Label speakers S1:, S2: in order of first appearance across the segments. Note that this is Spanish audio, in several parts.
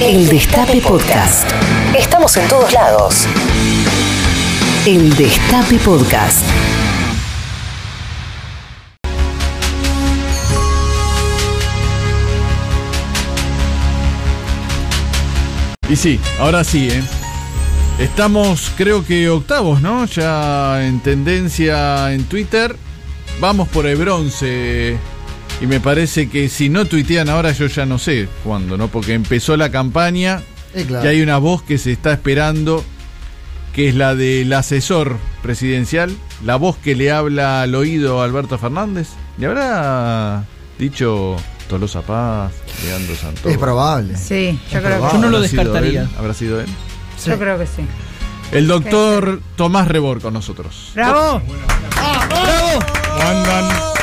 S1: El Destape Podcast. Estamos en todos lados. El Destape Podcast.
S2: Y sí, ahora sí, ¿eh? Estamos, creo que octavos, ¿no? Ya en tendencia en Twitter. Vamos por el bronce. Y me parece que si no tuitean ahora, yo ya no sé cuándo, ¿no? Porque empezó la campaña
S3: Eh, claro.
S2: y hay una voz que se está esperando, que es la del asesor presidencial, la voz que le habla al oído a Alberto Fernández. ¿Le habrá dicho Tolosa Paz, Leandro Santos?
S3: Es probable.
S4: Sí, yo creo
S3: probable.
S4: que
S5: Yo no lo
S2: ¿Habrá sido
S5: descartaría.
S2: él? ¿Habrá sido él?
S3: Sí.
S4: Yo creo que sí.
S2: El doctor Tomás Rebor con nosotros.
S4: ¡Bravo!
S3: ¡Grande Rebor!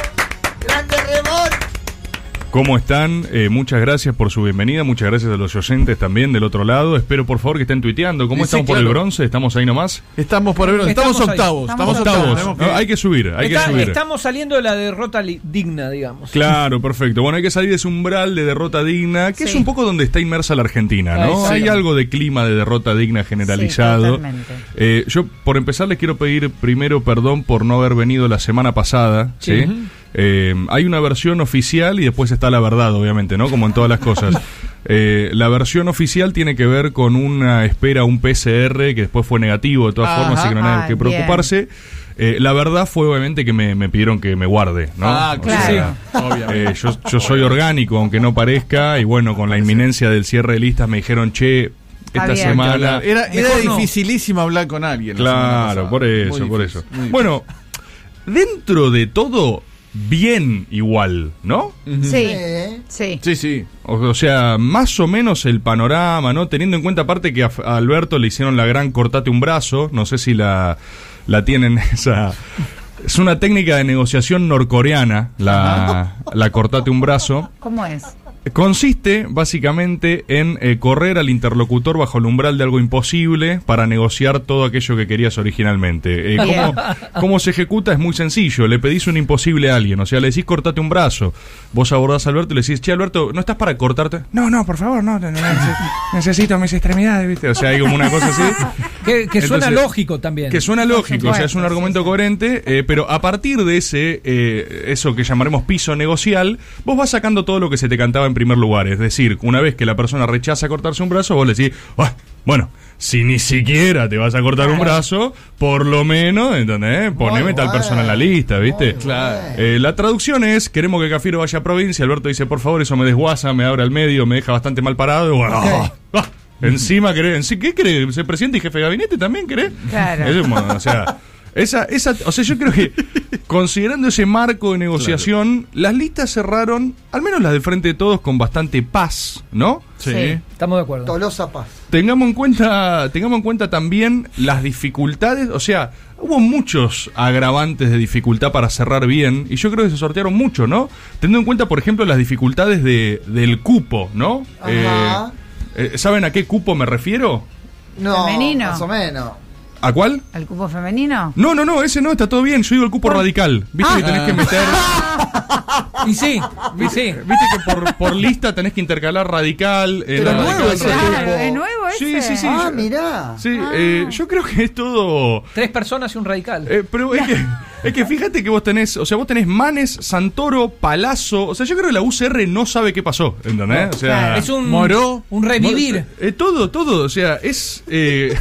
S6: ¿Cómo están? Eh, muchas gracias por su bienvenida, muchas gracias a los oyentes también del otro lado. Espero por favor que estén tuiteando. ¿Cómo
S2: Sí,
S6: estamos
S2: sí,
S6: por el bronce? ¿Estamos ahí nomás?
S2: Estamos por el bronce. Estamos, octavos. Estamos,
S4: Estamos
S2: octavos.
S6: No, hay que subir, hay
S5: Está-
S6: que subir.
S5: Estamos saliendo de la derrota digna, digamos.
S6: Claro, perfecto. Bueno, hay que salir de ese umbral de derrota digna, que es un poco donde está inmersa la Argentina, ¿no? Hay algo de clima de derrota digna generalizado.
S4: totalmente.
S6: Eh, yo, por empezar, les quiero pedir primero perdón por no haber venido la semana pasada, ¿sí? Eh, hay una versión oficial y después está la verdad, obviamente, ¿no? Como en todas las cosas. Eh, la versión oficial tiene que ver con una espera, un PCR que después fue negativo, de todas
S2: Ajá.
S6: formas, así que no hay nada
S4: Ay,
S6: que preocuparse. Eh, la verdad fue obviamente que me, me pidieron que me guarde, ¿no?
S2: Ah,
S6: O
S4: claro.
S6: sea, eh, yo, yo soy orgánico, aunque no parezca, y bueno, con la inminencia del cierre de listas me dijeron, che, esta semana...
S2: Era, era
S5: no.
S2: dificilísimo hablar con alguien.
S6: Claro, por eso, por eso. Bueno, dentro de todo, bien igual, ¿no?
S4: Sí, sí.
S2: Sí, sí.
S6: O, o sea, más o menos el panorama, ¿no? Teniendo en cuenta aparte que a Alberto le hicieron la gran cortate un brazo, no sé si la, la tienen esa... Es una técnica de negociación norcoreana, la, la cortate un brazo.
S4: ¿Cómo es?
S6: Consiste básicamente en eh, correr al interlocutor bajo el umbral de algo imposible para negociar todo aquello que querías originalmente. Eh. ¿cómo, cómo se ejecuta? Es muy sencillo. Le pedís un imposible a alguien. O sea, le decís cortate un brazo. Vos abordás a Alberto y le decís, che, Alberto, ¿no estás para cortarte? No, no, por favor, no. no, no, neces- necesito mis extremidades, ¿viste? O sea, hay como una cosa así.
S5: Que, que suena
S6: Entonces,
S5: lógico también.
S6: Que suena lógico, o sea, es un argumento coherente, eh, pero a partir de ese, eh, eso que llamaremos piso negocial, vos vas sacando todo lo que se te cantaba en primer lugar. Es decir, una vez que la persona rechaza cortarse un brazo, vos le decís, "Ah, bueno, si ni siquiera te vas a cortar un brazo, por lo menos, ¿entendés? Poneme tal
S3: bueno.
S6: persona en la lista, ¿viste?
S3: Muy
S2: Claro.
S3: bueno.
S6: Eh, la traducción es, queremos que Cafiero vaya a provincia, Alberto dice, por favor, eso me desguasa, me abre al medio, me deja bastante mal parado, bueno, ah, ah, encima querés, ¿sí, ¿qué querés? ¿Ser presidente y jefe de gabinete también querés?
S4: Claro.
S6: Es montón, o sea, esa, esa, o sea, yo creo que considerando ese marco de negociación, las listas cerraron, al menos las de frente de todos, con bastante paz, ¿no?
S2: Sí.
S4: Sí.
S5: Estamos de acuerdo.
S3: Tolosa Paz.
S6: Tengamos en cuenta, tengamos en cuenta también las dificultades, o sea, hubo muchos agravantes de dificultad para cerrar bien, y yo creo que se sortearon mucho, ¿no? Teniendo en cuenta, por ejemplo, las dificultades de, del cupo, ¿no?
S3: Ajá.
S6: Eh, eh, ¿Saben a qué cupo me refiero?
S3: No,
S4: Femenino.
S3: más o menos.
S6: ¿A cuál?
S4: ¿El cupo femenino?
S6: No, no, no, ese no, está todo bien. Yo digo el cupo radical. Viste que tenés que meter.
S5: Y sí, y sí.
S6: Viste que por, por lista tenés que intercalar radical. eh,
S3: Pero nuevo
S6: radical,
S3: ese
S6: radical.
S4: Claro. ¿es nuevo
S6: Sí,
S4: ese?
S6: sí, sí.
S3: Ah,
S6: yo-
S3: mirá.
S6: Sí, eh, yo creo que es todo.
S5: Tres personas y un radical.
S6: eh, pero es que, es que fíjate que vos tenés, o sea, vos tenés Manes, Santoro, Palazzo, o sea, yo creo que la UCR no sabe qué pasó, ¿entendés? O sea,
S5: es un,
S2: Moró.
S5: un revivir.
S6: eh, todo, todo, o sea, es eh,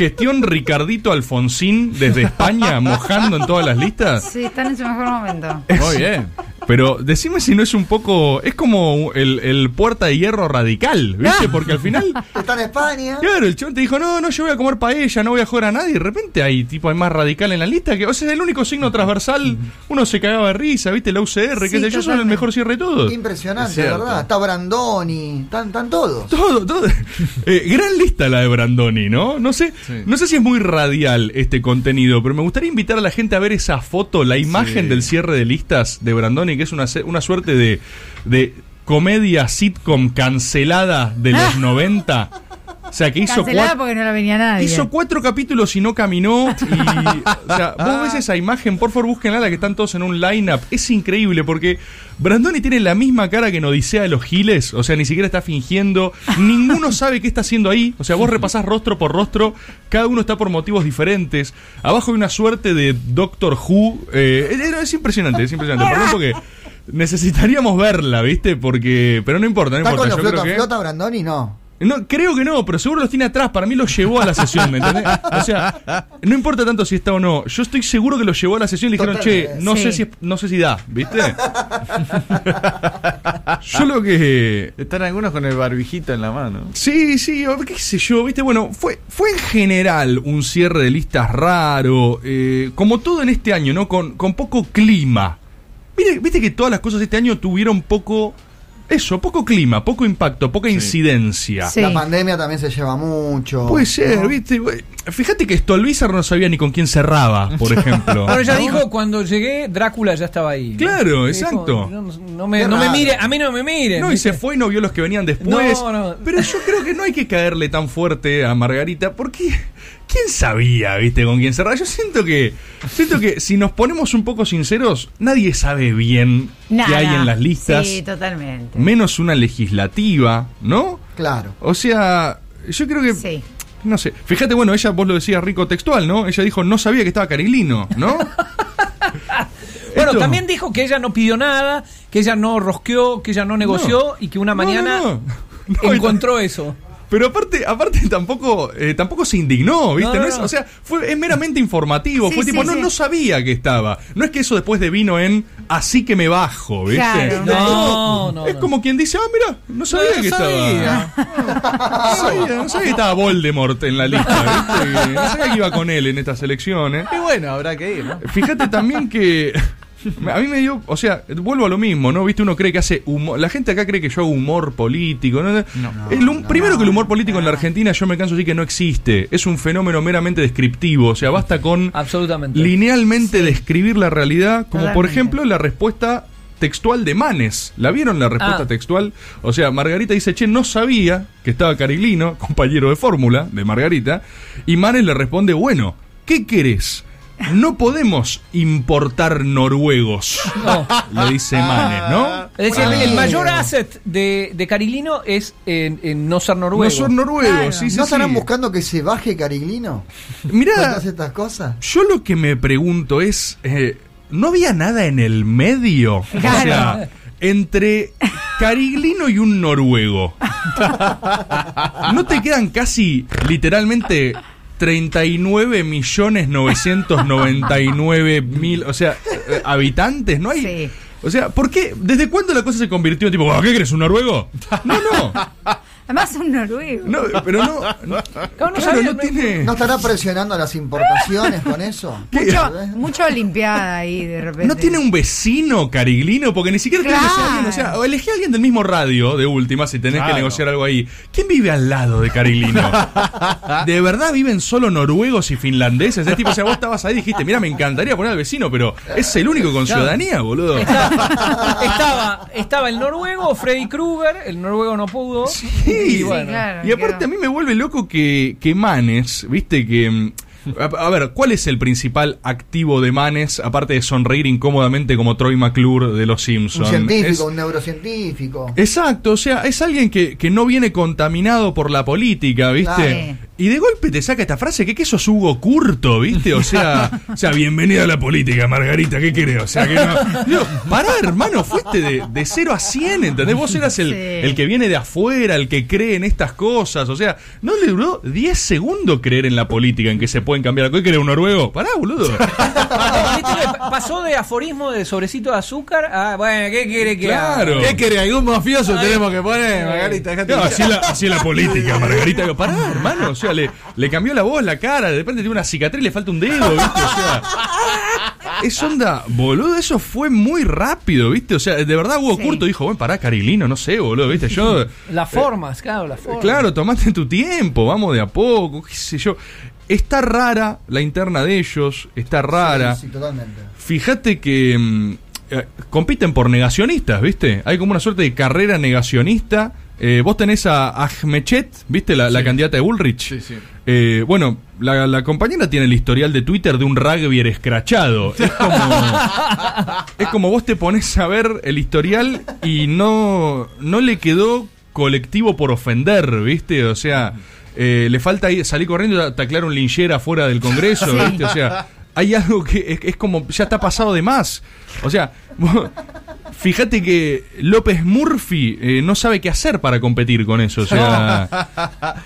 S6: gestión Ricardito Alfonsín desde España mojando en todas las listas.
S4: Sí, está en su mejor momento.
S2: Muy bien.
S6: Pero decime si no es un poco. Es como el, el puerta de hierro radical, ¿viste? Porque al final.
S3: Está en España.
S6: Claro, el chabón te dijo, no, no, yo voy a comer paella, no voy a joder a nadie. Y de repente hay tipo, hay más radical en la lista que. O sea, es el único signo transversal. Uno se cagaba de risa, ¿viste? La UCR,
S4: Sí,
S6: qué sé yo, son el mejor cierre de todos.
S3: Impresionante,
S2: Es.
S3: ¿verdad? Está Brandoni. Están, están todos.
S6: Todo, todo. Eh, gran lista la de Brandoni, ¿no? No sé,
S2: Sí.
S6: no sé si es muy radial este contenido, pero me gustaría invitar a la gente a ver esa foto, la imagen
S2: Sí.
S6: del cierre de listas de Brandoni, que es una, una suerte de, de comedia sitcom cancelada de los 90. O sea, que hizo
S4: Cancelada
S6: cuatro,
S4: porque no la venía nadie.
S6: hizo cuatro capítulos y no caminó. Y, o sea, vos ves esa imagen, por favor, búsquenla, la que están todos en un lineup. Es increíble porque Brandoni tiene la misma cara que en Odisea de los Giles. O sea, ni siquiera está fingiendo. Ninguno sabe qué está haciendo ahí. O sea, vos repasás rostro por rostro. Cada uno está por motivos diferentes. Abajo hay una suerte de Doctor Who. eh, es- es impresionante, es impresionante. Perdón porque necesitaríamos verla, ¿viste? Porque. Pero no importa, no
S3: ¿Está
S6: importa.
S3: con los
S6: Yo creo
S3: flota
S6: que-
S3: flota Brandoni? No.
S6: No, creo que no, pero seguro los tiene atrás. Para mí los llevó a la sesión, ¿me entendés? O sea, no importa tanto si está o no. Yo estoy seguro que los llevó a la sesión y le dijeron, che, no,
S4: Sí.
S6: sé si, no sé si da, ¿viste? Yo lo que.
S2: Están algunos con el barbijito en la mano.
S6: Sí, sí, qué sé yo, viste, bueno, fue, fue en general un cierre de listas raro, eh, como todo en este año, ¿no? Con, con poco clima. Mire, viste que todas las cosas de este año tuvieron poco, eso, poco clima, poco impacto, poca incidencia.
S4: Sí.
S3: La pandemia también se lleva mucho.
S6: Puede ser,
S3: ¿no?
S6: viste. Fíjate que Stolbizer no sabía ni con quién cerraba, por ejemplo.
S5: Bueno, ella
S6: ¿no?
S5: dijo cuando llegué, Drácula ya estaba ahí. ¿no?
S6: Claro,
S5: Dijo,
S6: exacto.
S5: No, no me, mire, a mí no me miren.
S6: No, y
S5: ¿viste?
S6: se fue y no vio los que venían después.
S5: No, no.
S6: Pero yo creo que no hay que caerle tan fuerte a Margarita, porque ¿quién sabía, viste, con quién cerrar? Yo siento que, siento que si nos ponemos un poco sinceros, nadie sabe bien
S4: Nada.
S6: qué hay en las listas,
S4: Sí, totalmente.
S6: menos una legislativa, ¿no?
S3: Claro.
S6: O sea, yo creo que.
S4: Sí.
S6: No sé. Fíjate, bueno, ella, vos lo decías rico textual, ¿no? Ella dijo, no sabía que estaba Cariglino, ¿no?
S5: Bueno,
S6: Esto-
S5: también dijo que ella no pidió nada, que ella no rosqueó, que ella no negoció
S6: No.
S5: y que una
S6: No,
S5: mañana
S6: no, no. No,
S5: encontró eso.
S6: Pero aparte, aparte tampoco, eh, tampoco se indignó, ¿viste?
S5: No,
S6: No
S5: no,
S6: es- o sea, fue, es meramente informativo.
S4: Sí,
S6: fue
S4: sí,
S6: tipo, no,
S4: sí.
S6: no sabía que estaba. No es que eso después de vino en así que me bajo, ¿viste?
S4: Claro.
S5: No, no.
S6: es
S5: no.
S6: como quien dice, ah, mira, no sabía
S5: No
S6: que
S5: sabía.
S6: estaba. No sabía, no sabía que estaba Voldemort en la lista, ¿viste? No sabía que iba con él en estas elecciones.
S2: Y bueno, habrá que ir, ¿no?
S6: Fíjate también que. A mí me dio, o sea, vuelvo a lo mismo, ¿no? Viste, uno cree que hace humor. La gente acá cree que yo hago humor político. ¿no? El primero que el humor político en la Argentina, yo me canso de decir que no existe. Es un fenómeno meramente descriptivo. O sea, basta con
S5: Absolutamente.
S6: linealmente describir la realidad, como por ejemplo la respuesta textual de Manes. ¿La vieron la respuesta
S5: Ah.
S6: textual? O sea, Margarita dice, che, no sabía que estaba Cariglino, compañero de fórmula de Margarita, y Manes le responde, bueno, ¿qué querés? No podemos importar noruegos,
S5: No.
S6: le dice Manes, ¿no?
S5: Es decir, el, mayor asset de, de Carilino es en, en no ser noruego.
S6: No son noruegos,
S4: Claro.
S6: sí, sí,
S3: ¿No
S6: sí.
S3: estarán buscando que se baje Cariglino?
S6: Mirá,
S3: ¿Cuántas hace estas cosas?
S6: Yo lo que me pregunto es, eh, ¿no había nada en el medio? O
S4: Claro.
S6: sea, entre Cariglino y un noruego. ¿No te quedan casi literalmente 39 millones 999 mil, o sea, eh, habitantes? ¿No hay?
S4: Sí.
S6: O sea, ¿por qué? ¿Desde cuándo la cosa se convirtió en tipo, "Ah, ¿qué crees, un noruego? No, no.
S4: Además, un noruego.
S6: No, pero no. no
S5: Claro, no
S6: tiene.
S3: ¿No estará presionando las importaciones con eso?
S4: Mucho, mucho olimpiada ahí de repente.
S6: No tiene un vecino cariglino, porque ni siquiera
S4: Claro.
S6: alguien. O sea, o elegí a alguien del mismo radio, de última, si tenés que negociar algo ahí. ¿Quién vive al lado de Cariglino? ¿De verdad viven solo noruegos y finlandeses? Es tipo, o sea, vos estabas ahí y dijiste, mira, me encantaría poner al vecino, pero es el único con ciudadanía, boludo.
S5: estaba, estaba el noruego, Freddy Krueger, el noruego no pudo. y
S4: Sí,
S5: bueno.
S4: claro.
S6: Y aparte a mí me vuelve loco que, que Manes, viste que... mm, A, a ver, ¿cuál es el principal activo de Manes, aparte de sonreír incómodamente como Troy McClure de Los
S3: Un
S6: Simpsons?
S3: científico, un neurocientífico.
S6: Exacto, o sea, es alguien que, que no viene contaminado por la política, ¿viste?
S3: Claro.
S6: Y de golpe te saca esta frase que, que sos Hugo Curto, ¿viste? O sea, o sea, bienvenida a la política, Margarita, ¿qué querés? O sea, que no. Digo, pará, hermano, fuiste de, de 0 a 100, ¿entendés? Vos eras el,
S4: Sí.
S6: el que viene de afuera, el que cree en estas cosas. O sea, no le duró 10 segundos creer en la política, en que se pueden cambiar. ¿Qué querés, un noruego? Pará, boludo.
S5: ¿Viste que pa- Pasó de aforismo de sobrecito de azúcar a, bueno, ¿qué quiere que haga?
S6: Claro.
S2: ¿Qué querés? ¿Algún mafioso tenemos que poner, Margarita?
S6: No,
S2: de-
S6: así, es la, así es la política, Margarita. Digo, Pará, hermano. O sea, le, le cambió la voz, la cara. De repente tiene una cicatriz y le falta un dedo, ¿viste? O sea. Es onda, boludo, eso fue muy rápido, ¿viste? O sea, de verdad Hugo
S4: Sí.
S6: Curto dijo, bueno, pará, Carilino, no sé, boludo, ¿viste? Yo.
S5: Las formas, claro, las formas.
S6: Claro, tomate tu tiempo, vamos de a poco, qué sé yo. Está rara la interna de ellos, está rara.
S3: Sí, sí, totalmente.
S6: Fíjate que mm, eh, compiten por negacionistas, ¿viste? Hay como una suerte de carrera negacionista Eh, vos tenés a Ahmechet, ¿viste? La, candidata de Bullrich.
S2: Sí, sí.
S6: Eh, bueno, la, la compañera tiene el historial de Twitter de un rugby escrachado. Es como, es como vos te pones a ver el historial y no, no le quedó colectivo por ofender, ¿viste? O sea, eh, le falta ir- salir corriendo a taclear un linchera fuera del Congreso. ¿viste? O sea, hay algo que es, es como, ya está pasado de más. O sea, vos- fíjate que López Murphy eh, no sabe qué hacer para competir con eso. O sea,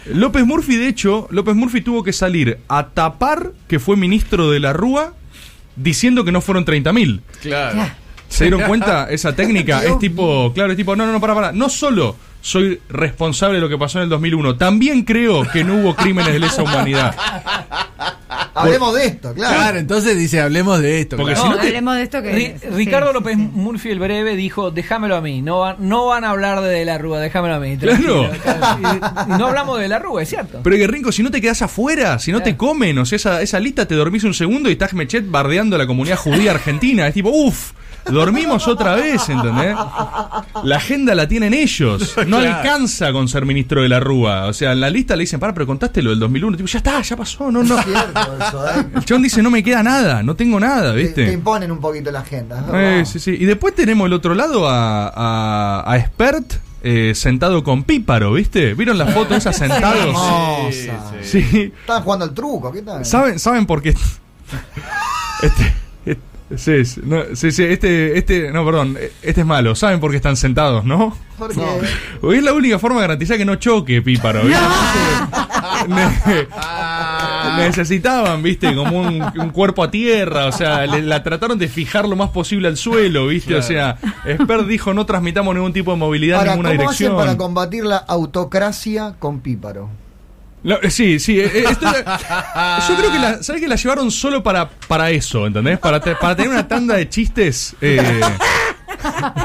S6: López Murphy, de hecho, López Murphy tuvo que salir a tapar que fue ministro de la Rúa diciendo que no fueron 30.000.
S2: Claro.
S6: ¿Se dieron cuenta? Esa técnica es tipo, claro, es tipo, no, no, no, para, para. No solo soy responsable de lo que pasó en el 2001, también creo que no hubo crímenes de lesa humanidad.
S3: Hablemos de esto, claro.
S2: Claro, entonces dice, hablemos de esto.
S6: Porque
S2: claro.
S6: si
S4: No,
S6: no te-
S4: hablemos de esto que.
S5: Ri-
S4: sí,
S5: Ricardo
S4: sí,
S5: López
S4: sí.
S5: Murphy el breve dijo, déjamelo a mí, no, van- no van a hablar de, De la Rúa, déjamelo a mí.
S6: Claro.
S5: tranquilo". Y, y no hablamos de la Rúa, es cierto.
S6: Pero Guerrinco, si no te quedas afuera, si no te comen, o sea, esa, esa lista te dormís un segundo y estás Mechet bardeando a la comunidad judía argentina. Es tipo, uff, dormimos otra vez, ¿entendés? La agenda la tienen ellos. No
S2: Claro.
S6: alcanza con ser ministro de la Rúa. O sea, en la lista le dicen, para, pero contaste lo del 2001. Tipo, ya está, ya pasó, no, no.
S3: Es cierto eso, ¿eh?
S6: El chabón dice, no me queda nada, no tengo nada,
S3: Te, te
S6: ¿viste?
S3: imponen un poquito la agenda. es
S6: Eh, sí, sí. Y después tenemos el otro lado a, a, a Spert eh, sentado con Píparo, ¿viste? ¿Vieron la foto esa sentados?
S2: Sí,
S6: Sí.
S3: Estaban jugando al truco, ¿qué tal?
S6: ¿Saben, ¿Saben por qué? Este- sí, sí, no, sí, sí, este, este, no, perdón, este es malo. ¿Saben por qué están sentados, no?
S3: Porque
S6: Porque es la única forma de garantizar que no choque Píparo. ¿viste? Ne- necesitaban, viste, como un, un cuerpo a tierra, o sea, le- la trataron de fijar lo más posible al suelo, viste, o sea, Esper dijo no transmitamos ningún tipo de movilidad
S3: Ahora,
S6: en
S3: ¿cómo
S6: ninguna
S3: hacen
S6: dirección.
S3: para combatir la autocracia con píparo?
S6: No, eh, sí, sí. eh, eh, esto- yo creo que la, ¿sabes que la llevaron solo para, para eso, ¿entendés? Para, te- para tener una tanda de chistes eh,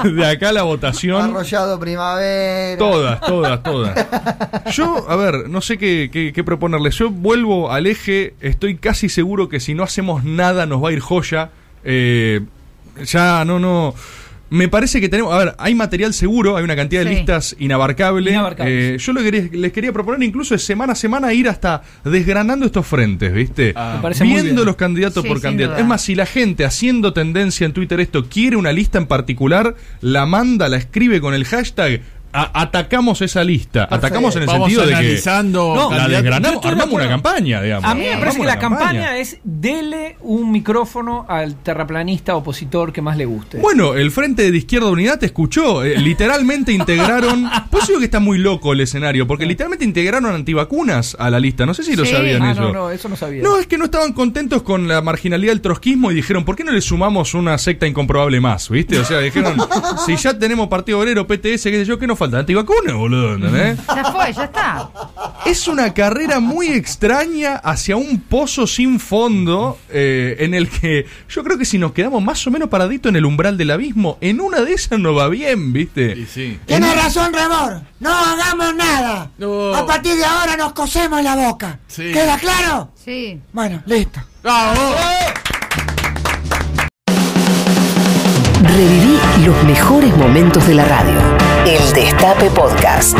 S6: de acá a la votación.
S3: Arrollado primavera.
S6: Todas, todas, todas. Yo, a ver, no sé qué, qué, qué proponerles. Yo vuelvo al eje, estoy casi seguro que si no hacemos nada nos va a ir joya. Eh, ya, no, no. Me parece que tenemos, a ver, hay material seguro, hay una cantidad de
S4: Sí.
S6: listas inabarcable.
S5: Inabarcables.
S6: Eh, yo lo que les quería proponer incluso es semana a semana ir hasta desgranando estos frentes, ¿viste?
S2: Ah.
S5: Me parece muy
S6: Viendo
S5: bien.
S6: los candidatos
S4: Sí,
S6: por candidato.
S4: duda.
S6: Es más, si la gente haciendo tendencia en Twitter esto quiere una lista en particular, la manda, la escribe con el hashtag. A- atacamos esa lista.
S3: Perfecto.
S6: Atacamos en el
S2: Vamos
S6: sentido de que
S2: analizando
S5: No,
S6: la desgranamos, armamos una campaña, digamos.
S5: A mí me parece que la campaña es dele un micrófono al terraplanista opositor que más le guste.
S6: Bueno, el Frente de Izquierda Unidad te escuchó. eh, literalmente integraron. Pues digo que está muy loco el escenario, porque literalmente integraron antivacunas a la lista. No sé si lo
S4: Sí.
S6: sabían
S5: ah,
S6: eso.
S5: no, no, eso no sabía.
S6: No, es que no estaban contentos con la marginalidad del trotskismo y dijeron, ¿por qué no le sumamos una secta incomprobable más? ¿Viste? O sea, dijeron, si ya tenemos Partido Obrero, PTS, qué sé yo, ¿qué nos falta? Antivacunas, boludo, ¿entendés?
S4: Ya fue, ya está.
S6: Es una carrera muy extraña hacia un pozo sin fondo eh, en el que yo creo que si nos quedamos más o menos paraditos en el umbral del abismo, en una de esas no va bien, ¿viste?
S2: Y sí.
S7: Tiene razón, Remor. No hagamos nada.
S2: No.
S7: A partir de ahora nos cosemos la boca.
S2: Sí.
S7: ¿Queda claro?
S4: Sí.
S7: Bueno, listo.
S2: ¡Vamos!
S1: Reviví los mejores momentos de la radio. El Destape Podcast.